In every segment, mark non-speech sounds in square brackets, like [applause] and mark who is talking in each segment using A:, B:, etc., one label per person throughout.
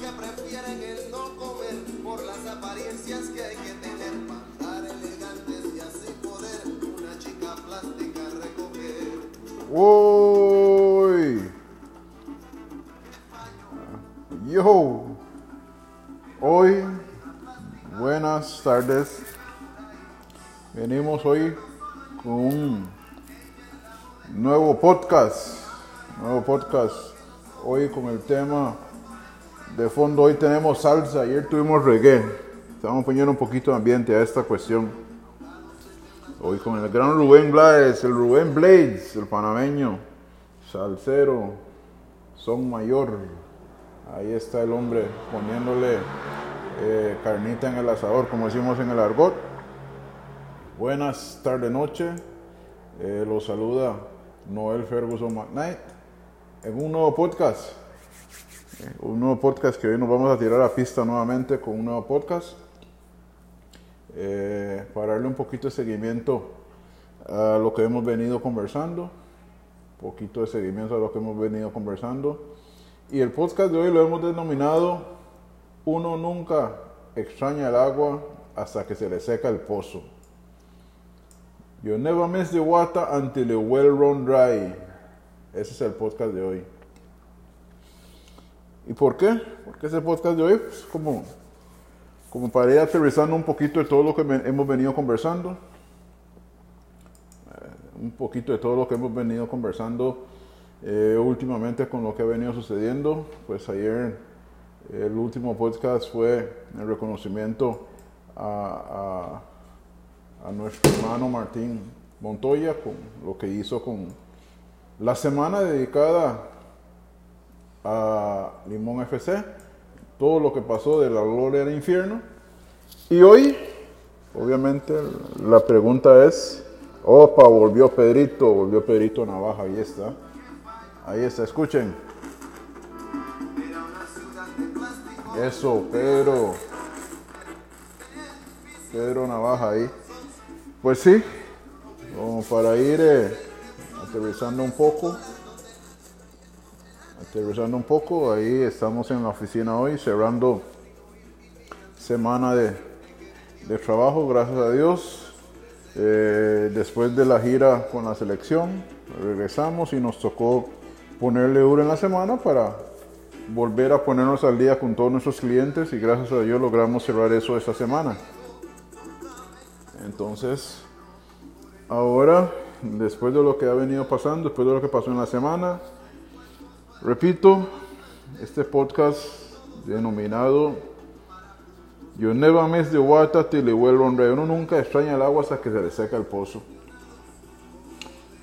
A: que prefieren el no comer por las apariencias que hay que tener para andar elegantes y así poder una chica plástica recoger.
B: Uy. Yo. Hoy, buenas tardes. Venimos hoy con un nuevo podcast. Nuevo podcast. Hoy con el tema de fondo. Hoy tenemos salsa. Ayer tuvimos reggae. Estamos poniendo un poquito de ambiente a esta cuestión. Hoy con el gran Rubén Blades, el Rubén Blades, el panameño, salsero, son mayor. Ahí está el hombre poniéndole eh, carnita en el asador, como decimos en el argot. Buenas tardes, noche. Eh, los saluda Noel Ferguson McKnight en un nuevo podcast. Un nuevo podcast que hoy nos vamos a tirar a pista nuevamente con un nuevo podcast. Eh, para darle un poquito de seguimiento a lo que hemos venido conversando, poquito de seguimiento a lo que hemos venido conversando. Y el podcast de hoy lo hemos denominado Uno nunca extraña el agua hasta que se le seca el pozo. You never miss the water until the well run dry. Ese es el podcast de hoy. ¿Y por qué? Porque ese podcast de hoy es como como para ir aterrizando un poquito de todo lo que hemos venido conversando, eh, un poquito de todo lo que hemos venido conversando eh, últimamente con lo que ha venido sucediendo, pues ayer el último podcast fue el reconocimiento a, a nuestro hermano Martín Montoya con lo que hizo con la semana dedicada a Limón FC todo lo que pasó de la gloria al infierno. Y hoy, obviamente, la pregunta es, opa, volvió Pedrito, volvió Pedrito Navaja, ahí está. Ahí está, escuchen. Eso, Pedro. Pedro Navaja ahí. Pues sí, como para ir eh, aterrizando un poco. Aterrizando un poco, ahí estamos en la oficina hoy, cerrando semana de, de trabajo, gracias a Dios. Eh, después de la gira con la selección, regresamos y nos tocó ponerle duro en la semana para volver a ponernos al día con todos nuestros clientes y gracias a Dios logramos cerrar eso esta semana. Entonces, ahora, después de lo que ha venido pasando, después de lo que pasó en la semana, Repito, este podcast denominado You never miss the water till the well run. Uno nunca extraña el agua hasta que se le seca el pozo.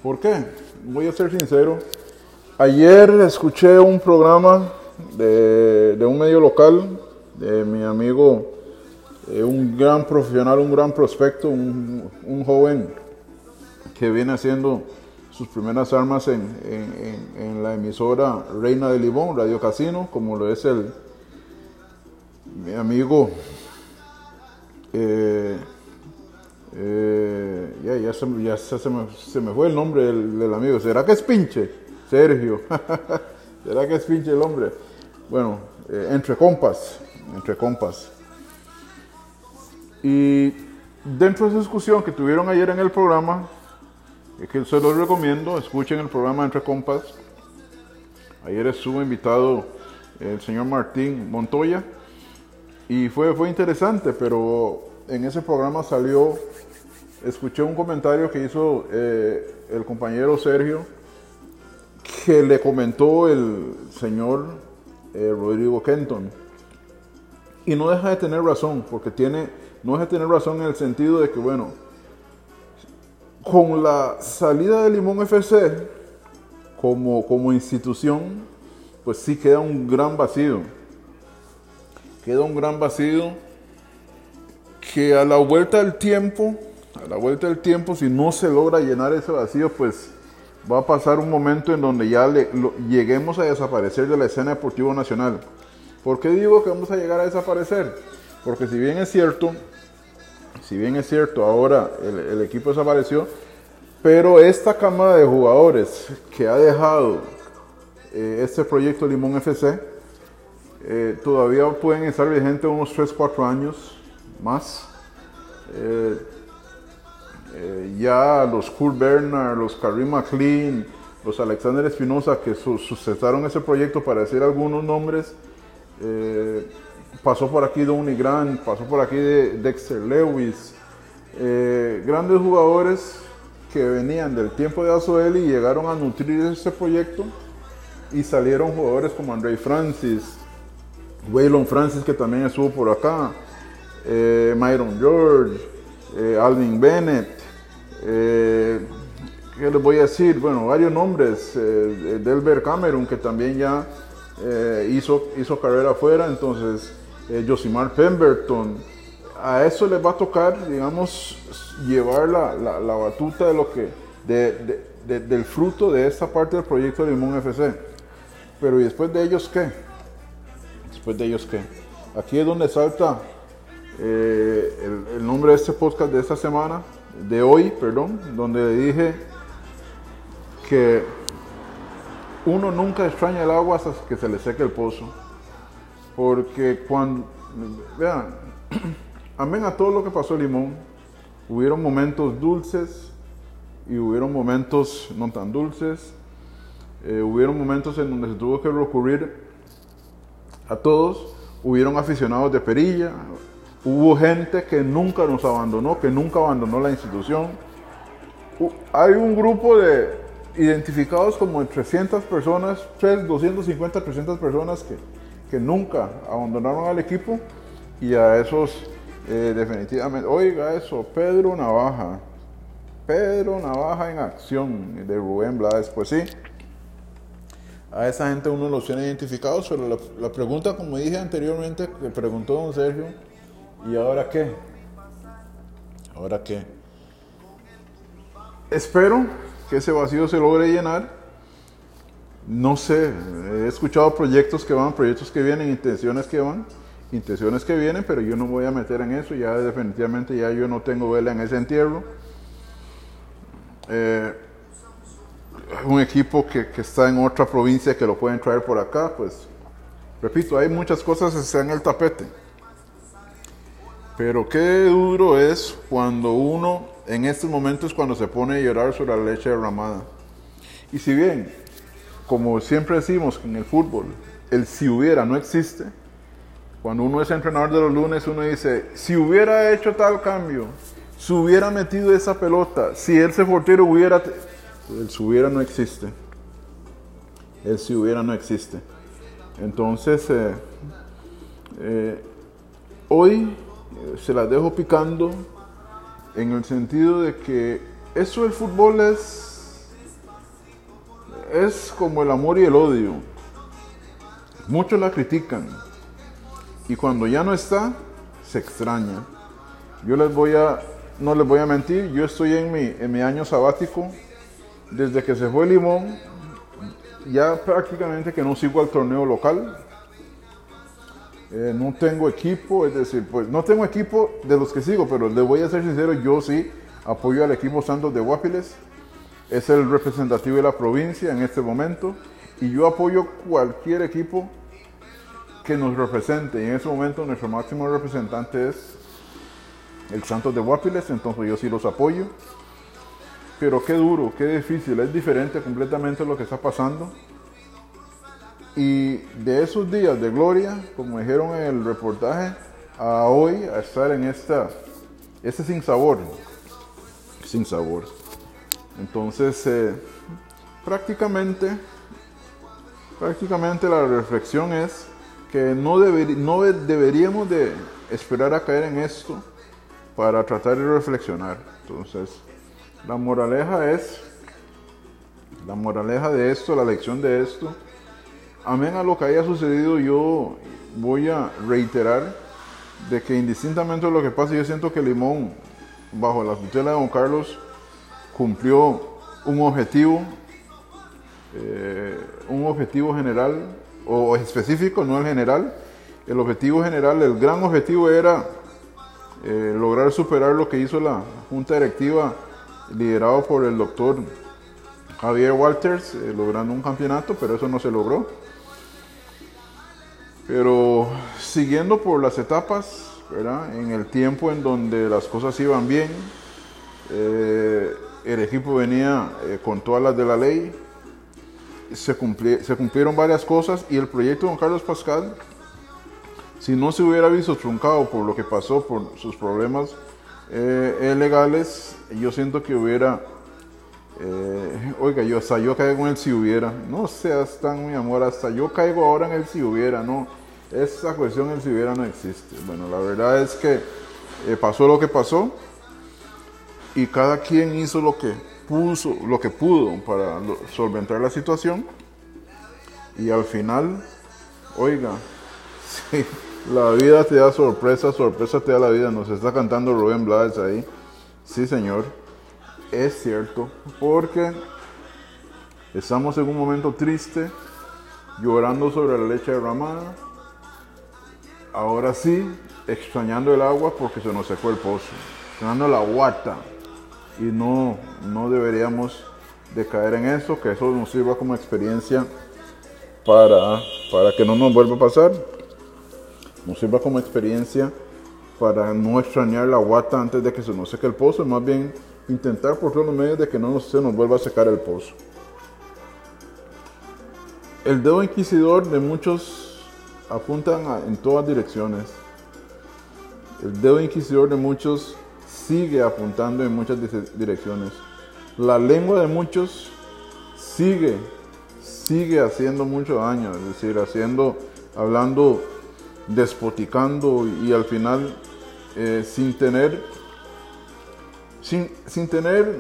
B: ¿Por qué? Voy a ser sincero. Ayer escuché un programa de, de un medio local de mi amigo, eh, un gran profesional, un gran prospecto, un, un joven que viene haciendo sus primeras armas en, en, la emisora Reina de Limón, Radio Casino, como lo es el mi amigo eh, eh, ya, ya, se, me, se, me, fue el nombre del, amigo. ¿Será que es pinche? Sergio. [laughs] ¿Será que es pinche el hombre? Bueno, eh, entre compas, entre compas. Y dentro de esa discusión que tuvieron ayer en el programa, que se los recomiendo, escuchen el programa Entre Compas. Ayer estuvo invitado el señor Martín Montoya y fue, fue interesante, pero en ese programa salió, escuché un comentario que hizo eh, el compañero Sergio, que le comentó el señor eh, Rodrigo Kenton. Y no deja de tener razón, porque tiene, no deja de tener razón en el sentido de que, bueno, con la salida de Limón FC como, como institución, pues sí queda un gran vacío. Queda un gran vacío que a la vuelta del tiempo, a la vuelta del tiempo, si no se logra llenar ese vacío, pues va a pasar un momento en donde ya lleguemos a desaparecer de la escena deportiva nacional. ¿Por qué digo que vamos a llegar a desaparecer? Porque si bien es cierto, si bien es cierto, ahora el, equipo desapareció, pero esta cámara de jugadores que ha dejado eh, este proyecto Limón FC, eh, todavía pueden estar vigentes unos 3, 4 años más. Eh, ya los Kurt Bernard, los Karim McLean, los Alexander Espinosa que su ese proyecto para decir algunos nombres. Pasó por aquí Donny Grant, pasó por aquí de Dexter Lewis. Eh, grandes jugadores que venían del tiempo de Azoel y llegaron a nutrir ese proyecto y salieron jugadores como Andre Francis, Waylon Francis que también estuvo por acá, eh, Myron George, eh, Alvin Bennett, eh, ¿qué les voy a decir? Bueno, varios nombres, Delbert Cameron que también ya hizo, hizo carrera afuera, entonces eh, Josimar Pemberton, a eso les va a tocar, digamos, llevar la, la- la batuta de lo que, de- de- de- del fruto de esta parte del proyecto de Limón FC. Pero ¿y después de ellos qué? Después de ellos qué? Aquí es donde salta eh, el, el nombre de este podcast de esta semana, de hoy, perdón, donde dije que uno nunca extraña el agua hasta que se le seque el pozo. Porque cuando, vean, [clears throat] amén a todo lo que pasó Limón, hubieron momentos dulces y hubieron momentos no tan dulces. Eh, hubieron momentos en donde se tuvo que recurrir a todos. Hubieron aficionados de perilla. Hubo gente que nunca nos abandonó, que nunca abandonó la institución. Hay un grupo de identificados como de 300 personas, 3, 250, 300 personas que, nunca abandonaron al equipo y a esos eh, definitivamente, oiga eso, Pedro Navaja, Pedro Navaja en acción de Rubén Blades, pues sí, a esa gente uno los tiene identificados, pero la, la pregunta, como dije anteriormente, que preguntó don Sergio, ¿y ahora qué? ¿Ahora qué? Espero que ese vacío se logre llenar. No sé, he escuchado proyectos que van, proyectos que vienen, intenciones que van, intenciones que vienen, pero yo no voy a meter en eso, ya definitivamente ya yo no tengo vela en ese entierro. Eh, un equipo que, que está en otra provincia que lo pueden traer por acá, pues repito, hay muchas cosas que están en el tapete. Pero qué duro es cuando uno, en estos momentos, cuando se pone a llorar sobre la leche derramada. Y si bien, como siempre decimos en el fútbol, el si hubiera no existe, cuando uno es entrenador de los lunes, uno dice, si hubiera hecho tal cambio, si hubiera metido esa pelota, si ese portero hubiera... te-". El si hubiera no existe. El si hubiera no existe. Entonces, eh, eh, hoy eh, se las dejo picando en el sentido de que eso del fútbol es, es como el amor y el odio. Muchos la critican y cuando ya no está, se extraña. Yo les voy a, no les voy a mentir, yo estoy en mi, en mi año sabático. Desde que se fue Limón, ya prácticamente que no sigo al torneo local. Eh, no tengo equipo, es decir, pues no tengo equipo de los que sigo, pero les voy a ser sincero, yo sí apoyo al equipo Santos de Guapiles. Es el representativo de la provincia en este momento y yo apoyo cualquier equipo que nos represente. Y en ese momento nuestro máximo representante es el Santos de Guapiles, entonces yo sí los apoyo. Pero qué duro, qué difícil, es diferente completamente lo que está pasando. Y de esos días de gloria, como dijeron en el reportaje, a hoy a estar en esta, este sin sabor, sin sabor. Entonces, eh, prácticamente, prácticamente la reflexión es que no, deber- no de- deberíamos de esperar a caer en esto para tratar de reflexionar. Entonces, la moraleja es, la moraleja de esto, la lección de esto, amén a lo que haya sucedido, yo voy a reiterar de que indistintamente de lo que pase, yo siento que Limón, bajo la tutela de Don Carlos, cumplió un objetivo, eh, un objetivo general o específico, no el general. El objetivo general, el gran objetivo era eh, lograr superar lo que hizo la Junta Directiva liderado por el doctor Javier Walters, eh, logrando un campeonato, pero eso no se logró. Pero siguiendo por las etapas. En el tiempo en donde las cosas iban bien, el equipo venía eh, con todas las de la ley, se, cumpli- se cumplieron varias cosas y el proyecto de don Carlos Pascal, si no se hubiera visto truncado por lo que pasó, por sus problemas eh, eh, legales, yo siento que hubiera, oiga, yo hasta yo caigo en el si hubiera, no seas tan mi amor, hasta yo caigo ahora en el si hubiera, no, esa cuestión del si hubiera no existe. Bueno, la verdad es que pasó lo que pasó y cada quien hizo lo que puso, lo que pudo para solventar la situación. Y al final, oiga, [laughs] sí, la vida te da sorpresa, sorpresa te da la vida, nos está cantando Rubén Blades ahí, sí señor, es cierto, porque estamos en un momento triste, llorando sobre la leche derramada, ahora sí, extrañando el agua porque se nos secó el pozo, extrañando la guata y no, no deberíamos de caer en eso, que eso nos sirva como experiencia para, para que no nos vuelva a pasar, nos sirva como experiencia para no extrañar la guata antes de que se nos seque el pozo, más bien intentar por todos los medios de que no se nos vuelva a secar el pozo. El dedo inquisidor de muchos apuntan a- en todas direcciones. El dedo inquisidor de muchos sigue apuntando en muchas direcciones. La lengua de muchos sigue, sigue haciendo mucho daño, es decir, haciendo, hablando, despoticando y, al final eh, sin tener, sin, sin tener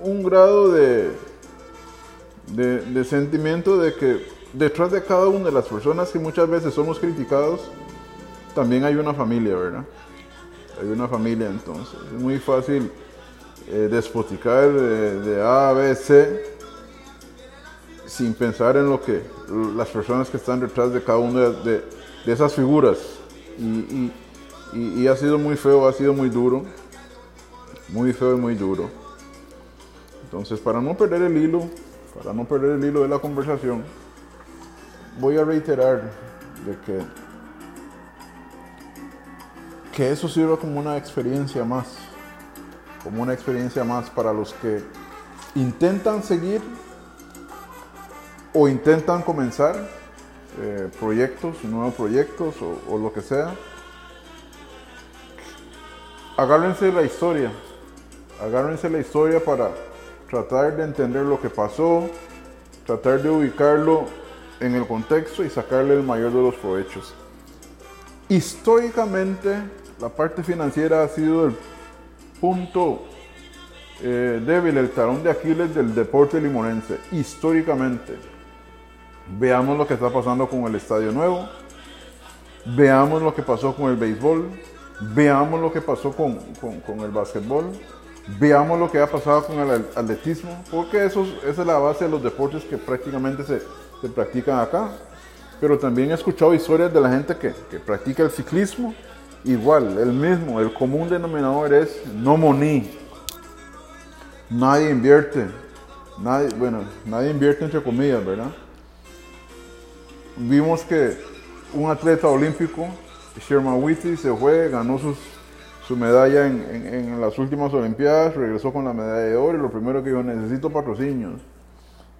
B: un grado de, de sentimiento de que detrás de cada una de las personas que muchas veces somos criticados, también hay una familia, ¿verdad? Hay una familia entonces. Es muy fácil eh, despoticar de, de A a B, C sin pensar en lo que las personas que están detrás de cada una de, esas figuras. Y- y ha sido muy feo, ha sido muy duro. Muy feo y muy duro. Entonces, para no perder el hilo, para no perder el hilo de la conversación, voy a reiterar de que que eso sirva como una experiencia más, como una experiencia más para los que intentan seguir o intentan comenzar eh, proyectos, nuevos proyectos o, o lo que sea. Agárrense la historia, agárrense la historia para tratar de entender lo que pasó, tratar de ubicarlo en el contexto y sacarle el mayor de los provechos. Históricamente, la parte financiera ha sido el punto eh, débil, el talón de Aquiles del deporte limonense, históricamente. Veamos lo que está pasando con el Estadio Nuevo, veamos lo que pasó con el béisbol, veamos lo que pasó con, con- con el básquetbol, veamos lo que ha pasado con el atletismo, porque eso, es- esa es la base de los deportes que prácticamente se, se practican acá. Pero también he escuchado historias de la gente que, que practica el ciclismo, igual, el mismo, el común denominador es no moní. Nadie invierte, nadie, bueno, nadie invierte entre comillas, ¿verdad? Vimos que un atleta olímpico, Sherman Whitty, se fue, ganó sus, su medalla en, en- las últimas Olimpiadas, regresó con la medalla de oro y lo primero que dijo, necesito patrocinios.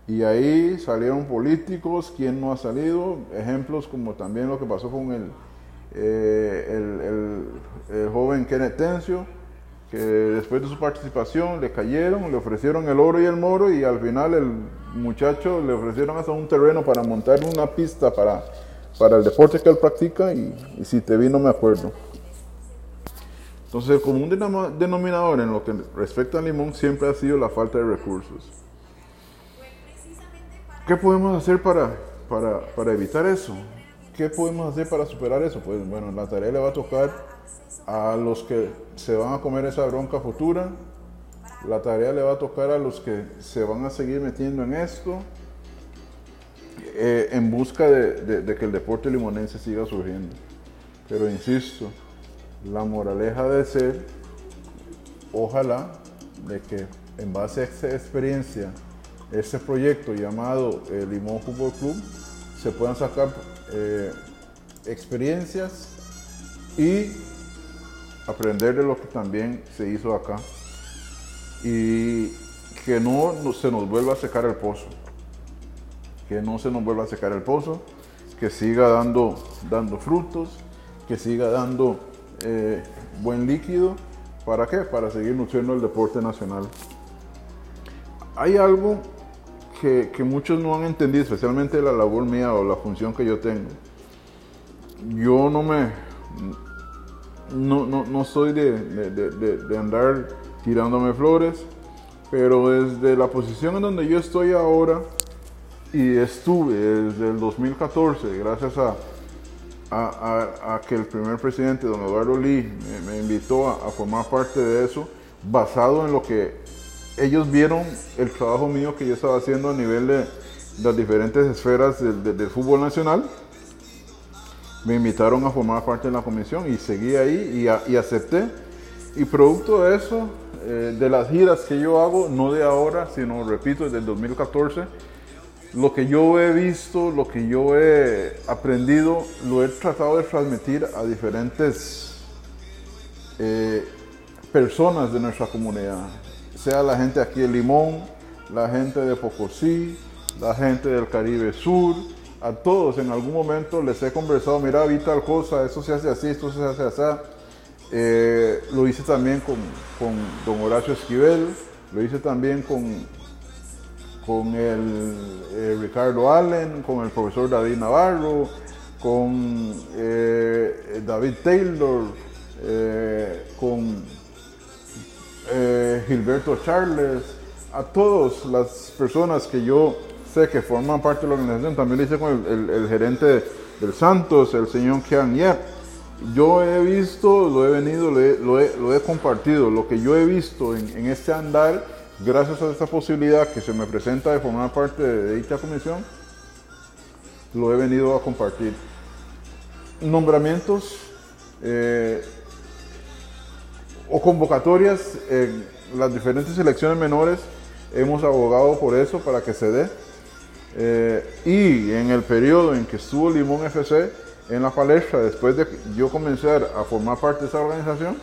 B: Y ahí salieron políticos, ¿quién no ha salido? Ejemplos como también lo que pasó con el, eh, el, el- el joven Kenneth Tencio, que después de su participación le cayeron, le ofrecieron el oro y el moro y al final el muchacho le ofrecieron hasta un terreno para montar una pista para, para el deporte que él practica y, y si te vi no me acuerdo. Entonces el común denominador en lo que respecta al limón siempre ha sido la falta de recursos. ¿Qué podemos hacer para, para, para evitar eso? ¿Qué podemos hacer para superar eso? Pues bueno, la tarea le va a tocar a los que se van a comer esa bronca futura. La tarea le va a tocar a los que se van a seguir metiendo en esto eh, en busca de, que el deporte limonense siga surgiendo. Pero insisto, la moraleja de ser, ojalá, de que en base a esta experiencia, este proyecto llamado eh, Limón Fútbol Club, se puedan sacar eh, experiencias y aprender de lo que también se hizo acá y que no se nos vuelva a secar el pozo, que no se nos vuelva a secar el pozo, que siga dando, dando frutos, que siga dando eh, buen líquido. ¿Para qué? Para seguir nutriendo el deporte nacional. Hay algo que, que, muchos no han entendido, especialmente la labor mía o la función que yo tengo. Yo no me... No, no, no soy de, de, de, de andar tirándome flores, pero desde la posición en donde yo estoy ahora y estuve desde el 2014, gracias a, a, a, que el primer presidente, don Eduardo Lee, me, me invitó a, formar parte de eso, basado en lo que ellos vieron el trabajo mío que yo estaba haciendo a nivel de las diferentes esferas del, fútbol nacional. Me invitaron a formar parte de la comisión y seguí ahí y, y acepté. Y producto de eso, eh, de las giras que yo hago, no de ahora, sino, repito, desde el 2014, lo que yo he visto, lo que yo he aprendido, lo he tratado de transmitir a diferentes eh, personas de nuestra comunidad, sea la gente aquí de Limón, la gente de Pocosí, la gente del Caribe Sur, a todos en algún momento les he conversado, mira, vi tal cosa, esto se hace así, esto se hace así. Eh, lo hice también con, con, don Horacio Esquivel, lo hice también con, con el eh, Ricardo Allen, con el profesor David Navarro, con eh, David Taylor, con eh, Gilberto Charles, a todas las personas que yo sé que forman parte de la organización, también lo hice con el, gerente del Santos, el señor Kian Yep yo he visto, lo he venido, lo he, compartido, lo que yo he visto en, en, este andar, gracias a esta posibilidad que se me presenta de formar parte de dicha comisión, lo he venido a compartir. Nombramientos eh, o convocatorias en las diferentes selecciones menores, hemos abogado por eso para que se dé. Eh, y en el periodo en que estuvo Limón FC, en la palestra, después de yo comenzar a formar parte de esa organización,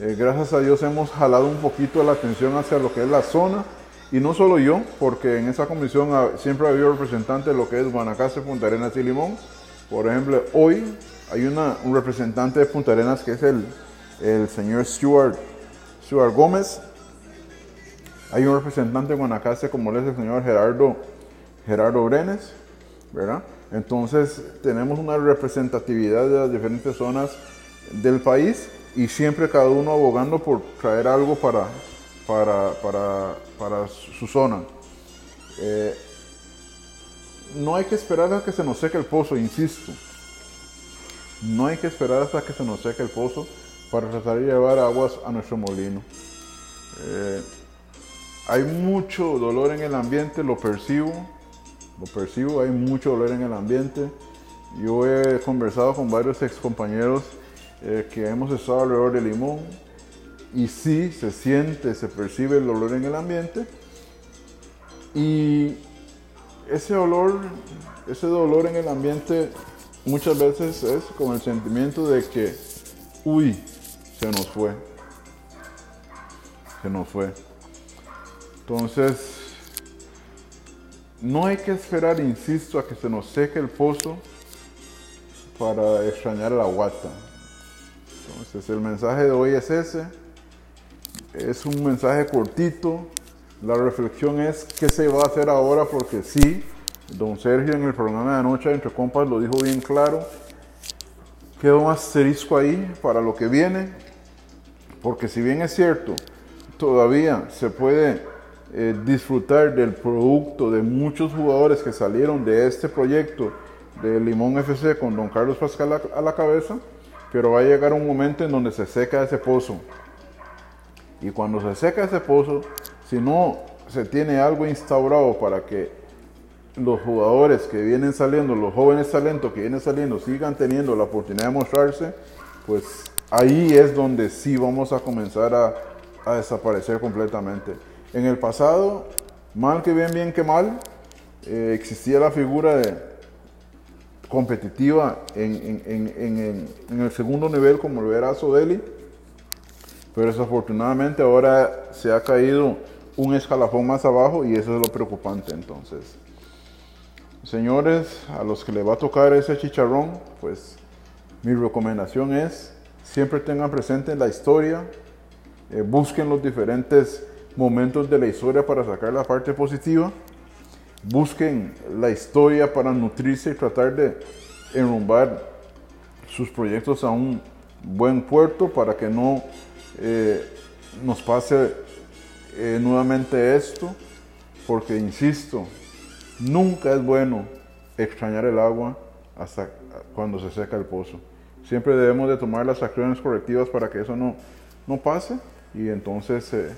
B: eh, gracias a Dios hemos jalado un poquito la atención hacia lo que es la zona, y no solo yo, porque en esa comisión siempre ha habido representantes de lo que es Guanacaste, Punta Arenas y Limón. Por ejemplo, hoy hay una, un representante de Punta Arenas que es el, el señor Stuart, Stuart Gómez. Hay un representante de Guanacaste como es el señor Gerardo, Gerardo Brenes, ¿verdad? Entonces tenemos una representatividad de las diferentes zonas del país y siempre cada uno abogando por traer algo para, para, para, para su zona. Eh, no hay que esperar a que se nos seque el pozo, insisto. No hay que esperar hasta que se nos seque el pozo para tratar de llevar aguas a nuestro molino. Eh, hay mucho dolor en el ambiente, lo percibo lo percibo, hay mucho dolor en el ambiente. Yo he conversado con varios ex compañeros eh, que hemos estado alrededor de Limón y sí se siente, se percibe el dolor en el ambiente. Y ese dolor, ese dolor en el ambiente muchas veces es con el sentimiento de que, uy, se nos fue. Se nos fue. Entonces, no hay que esperar, insisto, a que se nos seque el pozo para extrañar la guata. Entonces el mensaje de hoy es ese. Es un mensaje cortito. La reflexión es qué se va a hacer ahora porque sí, don Sergio en el programa de anoche entre compas lo dijo bien claro. Queda un asterisco ahí para lo que viene. Porque si bien es cierto, todavía se puede eh, disfrutar del producto de muchos jugadores que salieron de este proyecto de Limón FC con don Carlos Pascal a, la cabeza, pero va a llegar un momento en donde se seca ese pozo. Y cuando se seca ese pozo, si no se tiene algo instaurado para que los jugadores que vienen saliendo, los jóvenes talentos que vienen saliendo, sigan teniendo la oportunidad de mostrarse, pues ahí es donde sí vamos a comenzar a, a desaparecer completamente. En el pasado, mal que bien, bien que mal, eh, existía la figura competitiva en, en- en- en- en el segundo nivel como lo era Sodeli, pero desafortunadamente ahora se ha caído un escalafón más abajo y eso es lo preocupante entonces. Señores, a los que le va a tocar ese chicharrón, pues mi recomendación es siempre tengan presente la historia, eh, busquen los diferentes momentos de la historia para sacar la parte positiva, busquen la historia para nutrirse y tratar de enrumbar sus proyectos a un buen puerto para que no eh, nos pase eh, nuevamente esto, porque insisto, nunca es bueno extrañar el agua hasta cuando se seca el pozo. Siempre debemos de tomar las acciones correctivas para que eso no, no pase y entonces eh,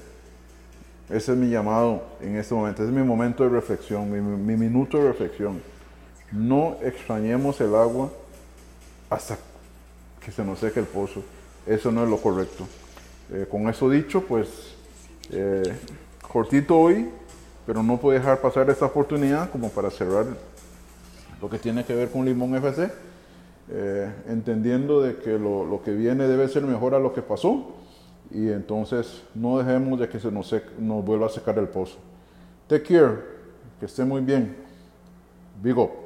B: ese es mi llamado en este momento, es mi momento de reflexión, mi, mi minuto de reflexión. No extrañemos el agua hasta que se nos seque el pozo. Eso no es lo correcto. Eh, con eso dicho, pues eh, cortito hoy, pero no puedo dejar pasar esta oportunidad como para cerrar lo que tiene que ver con Limón FC, eh, entendiendo de que lo, que viene debe ser mejor a lo que pasó y entonces no dejemos de que se nos, nos vuelva a secar el pozo. Take care, que esté muy bien. Big up.